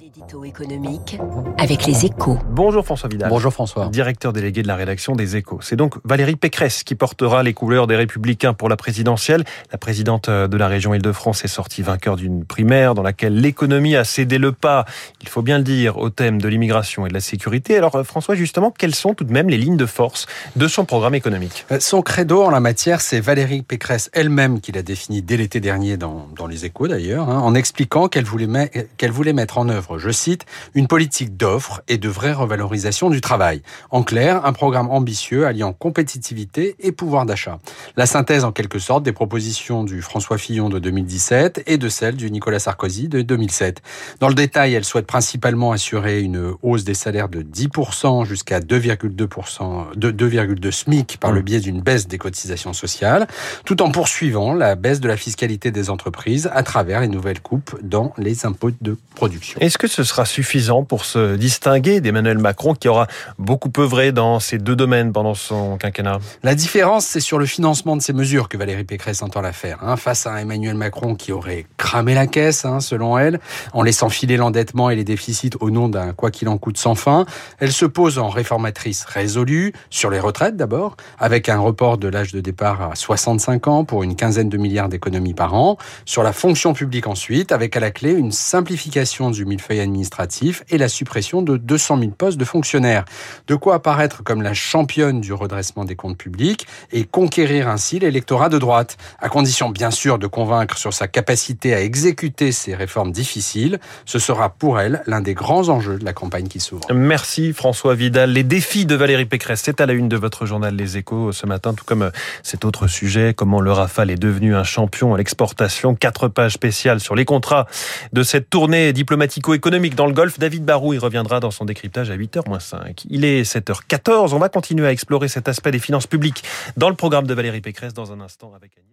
L'édito économique avec les échos. Bonjour François Vidal. Bonjour François. Directeur délégué de la rédaction des échos. C'est donc Valérie Pécresse qui portera les couleurs des Républicains pour la présidentielle. La présidente de la région Île-de-France est sortie vainqueur d'une primaire dans laquelle l'économie a cédé le pas, il faut bien le dire, au thème de l'immigration et de la sécurité. Alors François, justement, quelles sont tout de même les lignes de force de son programme économique? Euh, Son credo en la matière, c'est Valérie Pécresse elle-même qui l'a défini dès l'été dernier dans, dans les échos d'ailleurs, hein, en expliquant qu'elle voulait, qu'elle voulait mettre en œuvre, je cite, une politique d'offres et de vraie revalorisation du travail. En clair, un programme ambitieux alliant compétitivité et pouvoir d'achat. La synthèse en quelque sorte des propositions du François Fillon de 2017 et de celles du Nicolas Sarkozy de 2007. Dans le détail, elle souhaite principalement assurer une hausse des salaires de 10% jusqu'à 2,2% de 2,2 SMIC par le biais d'une baisse des cotisations sociales, tout en poursuivant la baisse de la fiscalité des entreprises à travers les nouvelles coupes dans les impôts de production. Est-ce que ce sera suffisant pour se distinguer d'Emmanuel Macron qui aura beaucoup œuvré dans ces deux domaines pendant son quinquennat? La différence, c'est sur le financement de ces mesures que Valérie Pécresse entend la faire. hein, face à Emmanuel Macron qui aurait cramé la caisse, hein, selon elle, en laissant filer l'endettement et les déficits au nom d'un quoi qu'il en coûte sans fin, elle se pose en réformatrice résolue sur les retraites d'abord, avec un report de l'âge de départ à 65 ans pour une quinzaine de milliards d'économies par an, sur la fonction publique ensuite, avec à la clé une simplification du millefeuille administratif et la suppression de 200 000 postes de fonctionnaires. De quoi apparaître comme la championne du redressement des comptes publics et conquérir ainsi l'électorat de droite, à condition bien sûr de convaincre sur sa capacité à exécuter ces réformes difficiles. Ce sera pour elle l'un des grands enjeux de la campagne qui s'ouvre. Merci François Vidal. Les défis de Valérie Pécresse, c'est à la une de votre journal Les Échos ce matin, tout comme euh, cet autre sujet, comment le Rafale est devenu un champion à l'exportation. Quatre pages spéciales sur les contrats de cette tournée diplomatico-économique dans le Golfe. David Barou y reviendra dans son décryptage à 8h-5. Il est 7h14. On va continuer à explorer cet aspect des finances publiques dans le programme de Valérie Pécresse dans un instant avec Agnès.